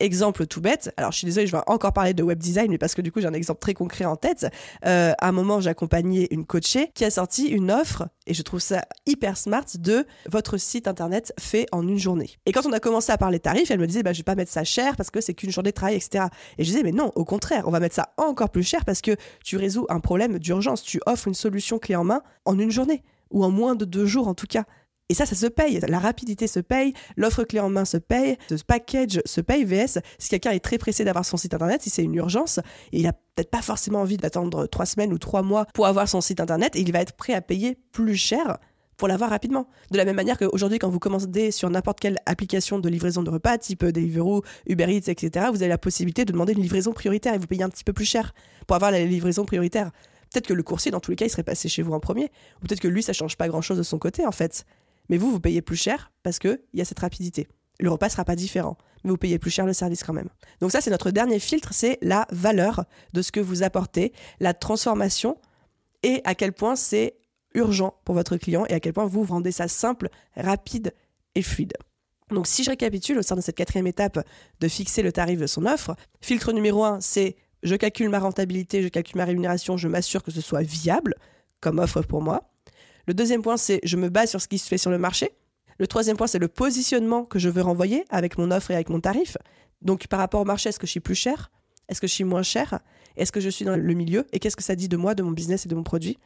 Exemple tout bête, alors je suis désolée, je vais encore parler de web design, mais parce que du coup j'ai un exemple très concret en tête. Euh, à un moment, j'accompagnais une coachée qui a sorti une offre, et je trouve ça hyper smart, de votre site internet fait en une journée. Et quand on a commencé à parler tarifs, elle me disait, bah, je vais pas mettre ça cher parce que c'est qu'une journée de travail, etc. Et je disais, mais non, au contraire, on va mettre ça encore plus cher parce que tu résous un problème d'urgence, tu offres une solution clé en main en une journée. ou en moins de deux jours en tout cas. Et ça, ça se paye. La rapidité se paye, l'offre clé en main se paye, ce package se paye. VS, si quelqu'un est très pressé d'avoir son site internet, si c'est une urgence, il a peut-être pas forcément envie d'attendre trois semaines ou trois mois pour avoir son site internet, et il va être prêt à payer plus cher pour l'avoir rapidement. De la même manière qu'aujourd'hui, quand vous commencez sur n'importe quelle application de livraison de repas, type Deliveroo, Uber Eats, etc., vous avez la possibilité de demander une livraison prioritaire et vous payez un petit peu plus cher pour avoir la livraison prioritaire. Peut-être que le coursier, dans tous les cas, il serait passé chez vous en premier, ou peut-être que lui, ça change pas grand-chose de son côté, en fait. Mais vous, vous payez plus cher parce qu'il y a cette rapidité. Le repas sera pas différent, mais vous payez plus cher le service quand même. Donc ça, c'est notre dernier filtre, c'est la valeur de ce que vous apportez, la transformation et à quel point c'est urgent pour votre client et à quel point vous rendez ça simple, rapide et fluide. Donc si je récapitule au sein de cette quatrième étape de fixer le tarif de son offre, filtre numéro un, c'est je calcule ma rentabilité, je calcule ma rémunération, je m'assure que ce soit viable comme offre pour moi. Le deuxième point, c'est je me base sur ce qui se fait sur le marché. Le troisième point, c'est le positionnement que je veux renvoyer avec mon offre et avec mon tarif. Donc par rapport au marché, est-ce que je suis plus cher? Est-ce que je suis moins cher? Est-ce que je suis dans le milieu? Et qu'est-ce que ça dit de moi, de mon business et de mon produit?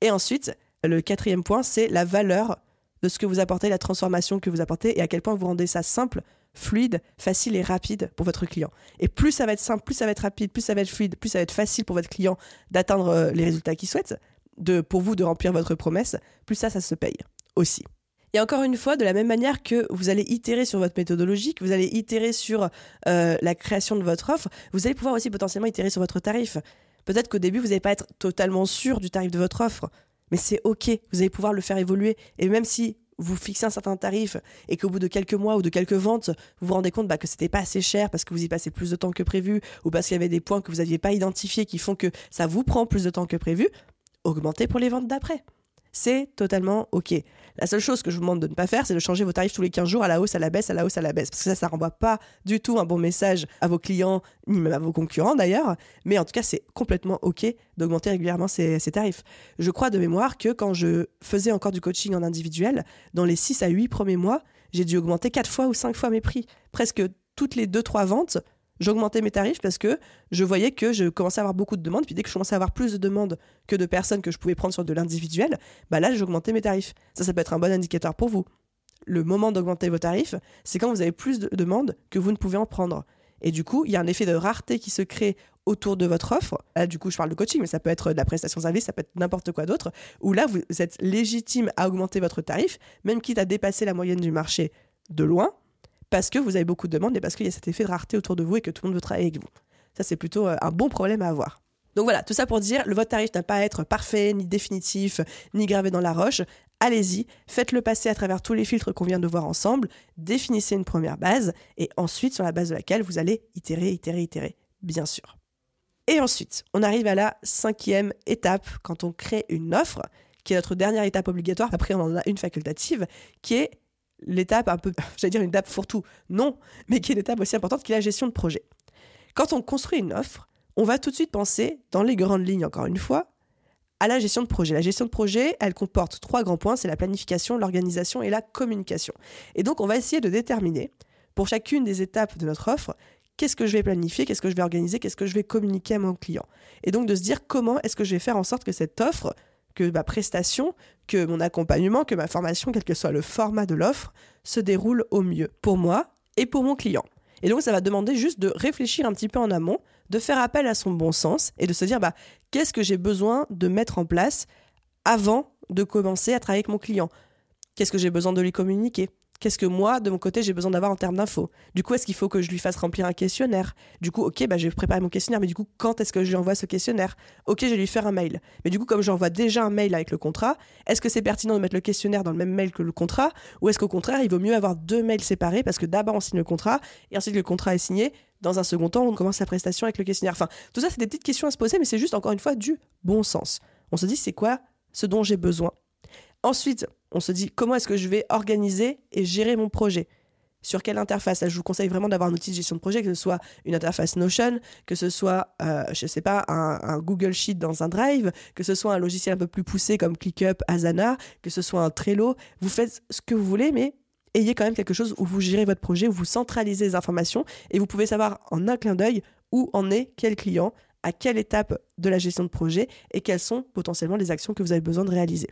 Et ensuite, le quatrième point, c'est la valeur de ce que vous apportez, la transformation que vous apportez et à quel point vous rendez ça simple, fluide, facile et rapide pour votre client. Et plus ça va être simple, plus ça va être rapide, plus ça va être fluide, plus ça va être facile pour votre client d'atteindre euh, les résultats qu'il souhaite, pour vous de remplir votre promesse, plus ça, ça se paye aussi. Et encore une fois, de la même manière que vous allez itérer sur votre méthodologie, que vous allez itérer sur euh, la création de votre offre, vous allez pouvoir aussi potentiellement itérer sur votre tarif. Peut-être qu'au début, vous n'allez pas être totalement sûr du tarif de votre offre. Mais c'est OK, vous allez pouvoir le faire évoluer. Et même si vous fixez un certain tarif et qu'au bout de quelques mois ou de quelques ventes, vous vous rendez compte bah, que c'était pas assez cher parce que vous y passez plus de temps que prévu ou parce qu'il y avait des points que vous n'aviez pas identifiés qui font que ça vous prend plus de temps que prévu, augmentez pour les ventes d'après c'est totalement OK. La seule chose que je vous demande de ne pas faire, c'est de changer vos tarifs tous les 15 jours à la hausse, à la baisse, à la hausse, à la baisse. Parce que ça, ça renvoie pas du tout un bon message à vos clients, ni même à vos concurrents d'ailleurs. Mais en tout cas, c'est complètement OK d'augmenter régulièrement ces, tarifs. Je crois de mémoire que quand je faisais encore du coaching en individuel, dans les 6 à 8 premiers mois, j'ai dû augmenter 4 fois ou 5 fois mes prix. Presque toutes les 2-3 ventes, j'augmentais mes tarifs parce que je voyais que je commençais à avoir beaucoup de demandes. Puis dès que je commençais à avoir plus de demandes que de personnes que je pouvais prendre sur de l'individuel, bah là, j'augmentais mes tarifs. Ça, ça peut être un bon indicateur pour vous. Le moment d'augmenter vos tarifs, c'est quand vous avez plus de demandes que vous ne pouvez en prendre. Et du coup, il y a un effet de rareté qui se crée autour de votre offre. Là, du coup, je parle de coaching, mais ça peut être de la prestation service, ça peut être n'importe quoi d'autre, où là, vous êtes légitime à augmenter votre tarif, même quitte à dépasser la moyenne du marché de loin, parce que vous avez beaucoup de demandes et parce qu'il y a cet effet de rareté autour de vous et que tout le monde veut travailler avec vous. Ça, c'est plutôt euh, un bon problème à avoir. Donc voilà, tout ça pour dire, le votre tarif n'a pas à être parfait, ni définitif, ni gravé dans la roche. Allez-y, faites-le passer à travers tous les filtres qu'on vient de voir ensemble, définissez une première base, et ensuite, sur la base de laquelle vous allez itérer, itérer, itérer, bien sûr. Et ensuite, on arrive à la cinquième étape quand on crée une offre, qui est notre dernière étape obligatoire. Après, on en a une facultative, qui est l'étape un peu, j'allais dire une étape fourre-tout, non, mais qui est l'étape aussi importante qui est la gestion de projet. Quand on construit une offre, on va tout de suite penser, dans les grandes lignes encore une fois, à la gestion de projet. La gestion de projet, elle comporte trois grands points, c'est la planification, l'organisation et la communication. Et donc on va essayer de déterminer, pour chacune des étapes de notre offre, qu'est-ce que je vais planifier, qu'est-ce que je vais organiser, qu'est-ce que je vais communiquer à mon client. Et donc de se dire comment est-ce que je vais faire en sorte que cette offre que ma prestation, que mon accompagnement, que ma formation, quel que soit le format de l'offre, se déroule au mieux pour moi et pour mon client. Et donc ça va demander juste de réfléchir un petit peu en amont, de faire appel à son bon sens et de se dire bah, qu'est-ce que j'ai besoin de mettre en place avant de commencer à travailler avec mon client? Qu'est-ce que j'ai besoin de lui communiquer? Qu'est-ce que moi, de mon côté, j'ai besoin d'avoir en termes d'infos? Du coup, est-ce qu'il faut que je lui fasse remplir un questionnaire? Du coup, ok, bah, je vais préparer mon questionnaire, mais du coup, quand est-ce que je lui envoie ce questionnaire? Ok, je vais lui faire un mail. Mais du coup, comme j'envoie déjà un mail avec le contrat, est-ce que c'est pertinent de mettre le questionnaire dans le même mail que le contrat? Ou est-ce qu'au contraire, il vaut mieux avoir deux mails séparés parce que d'abord on signe le contrat et ensuite le contrat est signé? Dans un second temps, on commence la prestation avec le questionnaire. Enfin, tout ça, c'est des petites questions à se poser, mais c'est juste encore une fois du bon sens. On se dit, c'est quoi ce dont j'ai besoin? Ensuite, on se dit comment est-ce que je vais organiser et gérer mon projet? Sur quelle interface? Je vous conseille vraiment d'avoir un outil de gestion de projet, que ce soit une interface Notion, que ce soit, euh, je ne sais pas, un, Google Sheet dans un Drive, que ce soit un logiciel un peu plus poussé comme ClickUp, Asana, que ce soit un Trello. Vous faites ce que vous voulez, mais ayez quand même quelque chose où vous gérez votre projet, où vous centralisez les informations et vous pouvez savoir en un clin d'œil où en est quel client, à quelle étape de la gestion de projet et quelles sont potentiellement les actions que vous avez besoin de réaliser.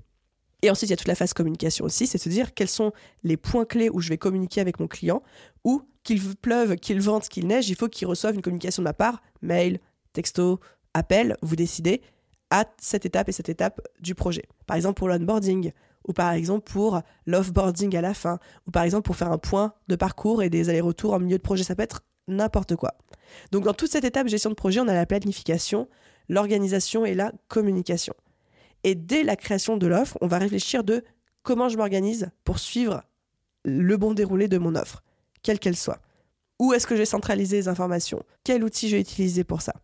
Et ensuite, il y a toute la phase communication aussi, c'est se dire quels sont les points clés où je vais communiquer avec mon client, ou qu'il pleuve, qu'il vente, qu'il neige, il faut qu'il reçoive une communication de ma part, mail, texto, appel, vous décidez à cette étape et cette étape du projet. Par exemple pour l'onboarding, ou par exemple pour l'offboarding à la fin, ou par exemple pour faire un point de parcours et des allers-retours en milieu de projet, ça peut être n'importe quoi. Donc dans toute cette étape gestion de projet, on a la planification, l'organisation et la communication. Et dès la création de l'offre, on va réfléchir de comment je m'organise pour suivre le bon déroulé de mon offre, quelle qu'elle soit. Où est-ce que je vais centraliser les informations? Quel outil je vais utiliser pour ça?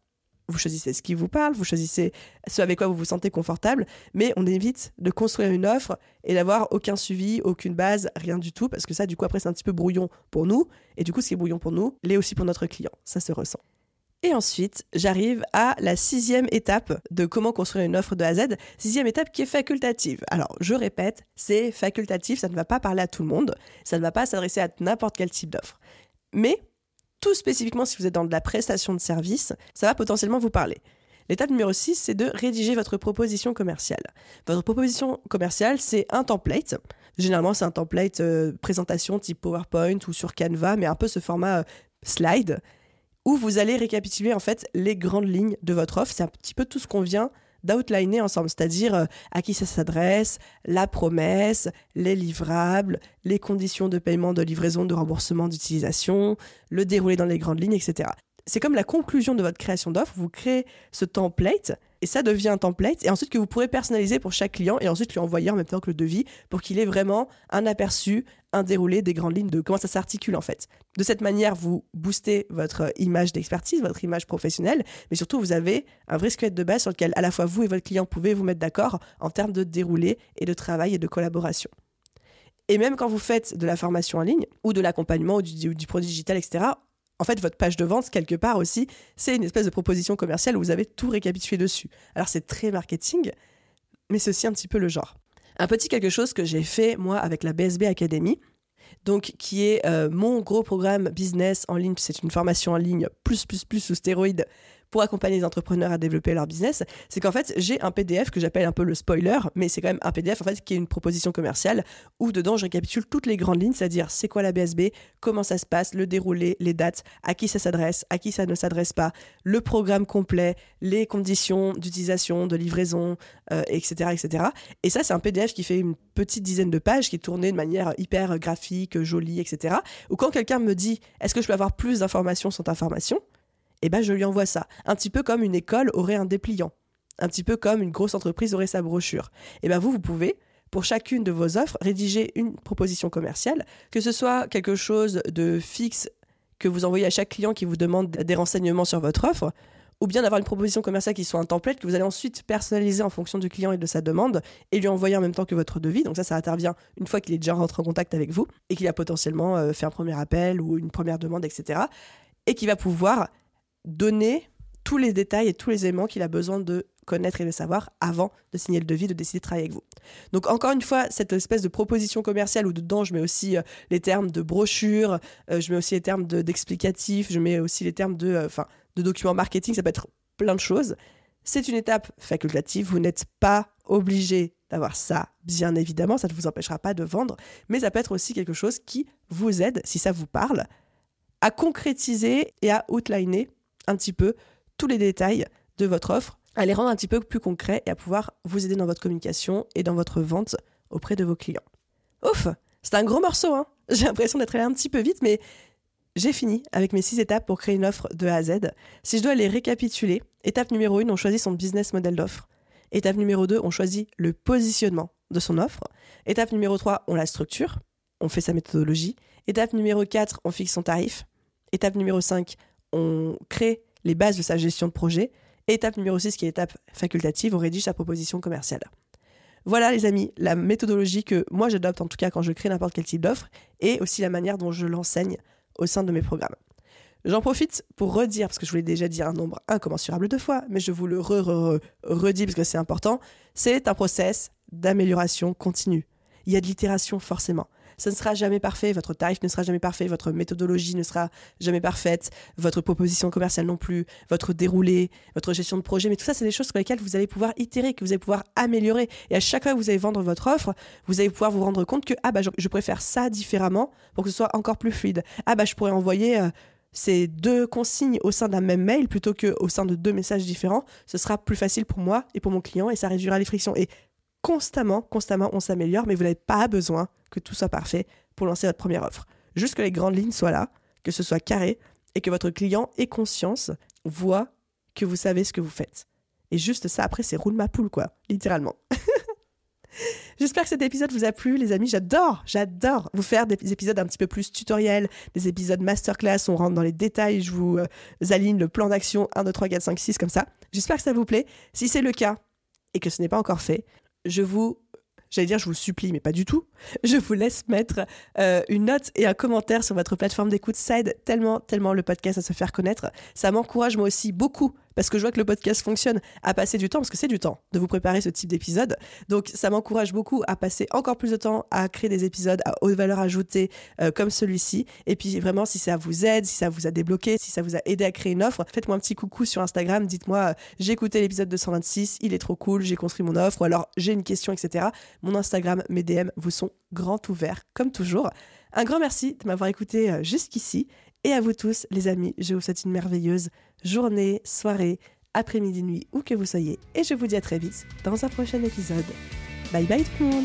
Vous choisissez ce qui vous parle, vous choisissez ce avec quoi vous vous sentez confortable, mais on évite de construire une offre et d'avoir aucun suivi, aucune base, rien du tout, parce que ça, du coup, après, c'est un petit peu brouillon pour nous, et du coup, ce qui est brouillon pour nous, l'est aussi pour notre client, ça se ressent. Et ensuite, j'arrive à la sixième étape de comment construire une offre de A à Z. Sixième étape qui est facultative. Alors, je répète, c'est facultatif, ça ne va pas parler à tout le monde, ça ne va pas s'adresser à n'importe quel type d'offre. Mais tout spécifiquement si vous êtes dans de la prestation de service, ça va potentiellement vous parler. L'étape numéro 6, c'est de rédiger votre proposition commerciale. Votre proposition commerciale, c'est un template. Généralement, c'est un template euh, présentation type PowerPoint ou sur Canva, mais un peu ce format euh, slide, où vous allez récapituler en fait les grandes lignes de votre offre. C'est un petit peu tout ce qu'on vient d'outliner ensemble, c'est-à-dire euh, à qui ça s'adresse, la promesse, les livrables, les conditions de paiement, de livraison, de remboursement, d'utilisation, le déroulé dans les grandes lignes, etc. C'est comme la conclusion de votre création d'offre, vous créez ce template et ça devient un template et ensuite que vous pourrez personnaliser pour chaque client et ensuite lui envoyer en même temps que le devis pour qu'il ait vraiment un aperçu, un déroulé des grandes lignes de comment ça s'articule en fait. De cette manière, vous boostez votre image d'expertise, votre image professionnelle, mais surtout vous avez un vrai squelette de base sur lequel à la fois vous et votre client pouvez vous mettre d'accord en termes de déroulé et de travail et de collaboration. Et même quand vous faites de la formation en ligne ou de l'accompagnement ou du, du produit digital, etc., en fait, votre page de vente, quelque part aussi, c'est une espèce de proposition commerciale où vous avez tout récapitulé dessus. Alors, c'est très marketing, mais c'est aussi un petit peu le genre. Un petit quelque chose que j'ai fait, moi, avec la BSB Academy, donc qui est euh, mon gros programme business en ligne. C'est une formation en ligne plus, plus, plus sous stéroïdes pour accompagner les entrepreneurs à développer leur business, c'est qu'en fait, j'ai un PDF que j'appelle un peu le spoiler, mais c'est quand même un PDF en fait qui est une proposition commerciale où dedans je récapitule toutes les grandes lignes, c'est-à-dire c'est quoi la BSB, comment ça se passe, le déroulé, les dates, à qui ça s'adresse, à qui ça ne s'adresse pas, le programme complet, les conditions d'utilisation, de livraison, etc., euh, etc. Et ça, c'est un PDF qui fait une petite dizaine de pages, qui est tourné de manière hyper graphique, jolie, etc. Ou quand quelqu'un me dit, est-ce que je peux avoir plus d'informations sur ta formation? Eh ben je lui envoie ça. Un petit peu comme une école aurait un dépliant. Un petit peu comme une grosse entreprise aurait sa brochure. Eh ben vous, vous pouvez, pour chacune de vos offres, rédiger une proposition commerciale, que ce soit quelque chose de fixe que vous envoyez à chaque client qui vous demande des renseignements sur votre offre, ou bien d'avoir une proposition commerciale qui soit un template que vous allez ensuite personnaliser en fonction du client et de sa demande et lui envoyer en même temps que votre devis. Donc ça, ça intervient une fois qu'il est déjà rentré en contact avec vous et qu'il a potentiellement euh, fait un premier appel ou une première demande, etc. Et qui va pouvoir donner tous les détails et tous les éléments qu'il a besoin de connaître et de savoir avant de signer le devis, de décider de travailler avec vous. Donc encore une fois, cette espèce de proposition commerciale où dedans je mets aussi euh, les termes de brochure, euh, je mets aussi les termes d'explicatif, je mets aussi les termes de, euh, de documents marketing, ça peut être plein de choses. C'est une étape facultative, vous n'êtes pas obligé d'avoir ça, bien évidemment, ça ne vous empêchera pas de vendre, mais ça peut être aussi quelque chose qui vous aide, si ça vous parle, à concrétiser et à outliner un petit peu tous les détails de votre offre, à les rendre un petit peu plus concrets et à pouvoir vous aider dans votre communication et dans votre vente auprès de vos clients. Ouf, c'est un gros morceau, hein J'ai l'impression d'être allé un petit peu vite, mais j'ai fini avec mes six étapes pour créer une offre de A à Z. Si je dois les récapituler, étape numéro 1, on choisit son business model d'offre. Étape numéro 2, on choisit le positionnement de son offre. Étape numéro 3, on la structure, on fait sa méthodologie. Étape numéro 4, on fixe son tarif. Étape numéro 5, on crée les bases de sa gestion de projet. étape numéro 6, qui est l'étape facultative, on rédige sa proposition commerciale. Voilà les amis, la méthodologie que moi j'adopte en tout cas quand je crée n'importe quel type d'offre et aussi la manière dont je l'enseigne au sein de mes programmes. J'en profite pour redire, parce que je voulais déjà dire un nombre incommensurable de fois, mais je vous le redis parce que c'est important, c'est un process d'amélioration continue. Il y a de l'itération forcément. Ça ne sera jamais parfait, votre tarif ne sera jamais parfait, votre méthodologie ne sera jamais parfaite, votre proposition commerciale non plus, votre déroulé, votre gestion de projet, mais tout ça, c'est des choses sur lesquelles vous allez pouvoir itérer, que vous allez pouvoir améliorer. Et à chaque fois que vous allez vendre votre offre, vous allez pouvoir vous rendre compte que, ah bah, je, je préfère ça différemment pour que ce soit encore plus fluide. Ah bah, je pourrais envoyer... euh, ces deux consignes au sein d'un même mail plutôt que au sein de deux messages différents, ce sera plus facile pour moi et pour mon client et ça réduira les frictions. Et constamment, constamment, on s'améliore, mais vous n'avez pas besoin que tout soit parfait pour lancer votre première offre. Juste que les grandes lignes soient là, que ce soit carré et que votre client ait conscience, voit que vous savez ce que vous faites. Et juste ça, après, c'est roule ma poule, quoi, littéralement. J'espère que cet épisode vous a plu, les amis. J'adore, j'adore vous faire des épisodes un petit peu plus tutoriels, des épisodes masterclass. On rentre dans les détails, je vous euh, aligne le plan d'action 1, 2, 3, 4, 5, 6 comme ça. J'espère que ça vous plaît. Si c'est le cas et que ce n'est pas encore fait, je vous. J'allais dire, je vous supplie, mais pas du tout. Je vous laisse mettre euh, une note et un commentaire sur votre plateforme d'écoute. Ça aide tellement, tellement le podcast à se faire connaître. Ça m'encourage moi aussi beaucoup parce que je vois que le podcast fonctionne à passer du temps, parce que c'est du temps de vous préparer ce type d'épisode. Donc ça m'encourage beaucoup à passer encore plus de temps à créer des épisodes à haute valeur ajoutée euh, comme celui-ci. Et puis vraiment, si ça vous aide, si ça vous a débloqué, si ça vous a aidé à créer une offre, faites-moi un petit coucou sur Instagram, dites-moi euh, j'ai écouté l'épisode 226, il est trop cool, j'ai construit mon offre, ou alors j'ai une question, etc. Mon Instagram, mes DM vous sont grand ouverts, comme toujours. Un grand merci de m'avoir écouté euh, jusqu'ici. Et à vous tous, les amis, je vous souhaite une merveilleuse journée, soirée, après-midi, nuit, où que vous soyez. Et je vous dis à très vite dans un prochain épisode. Bye bye tout le monde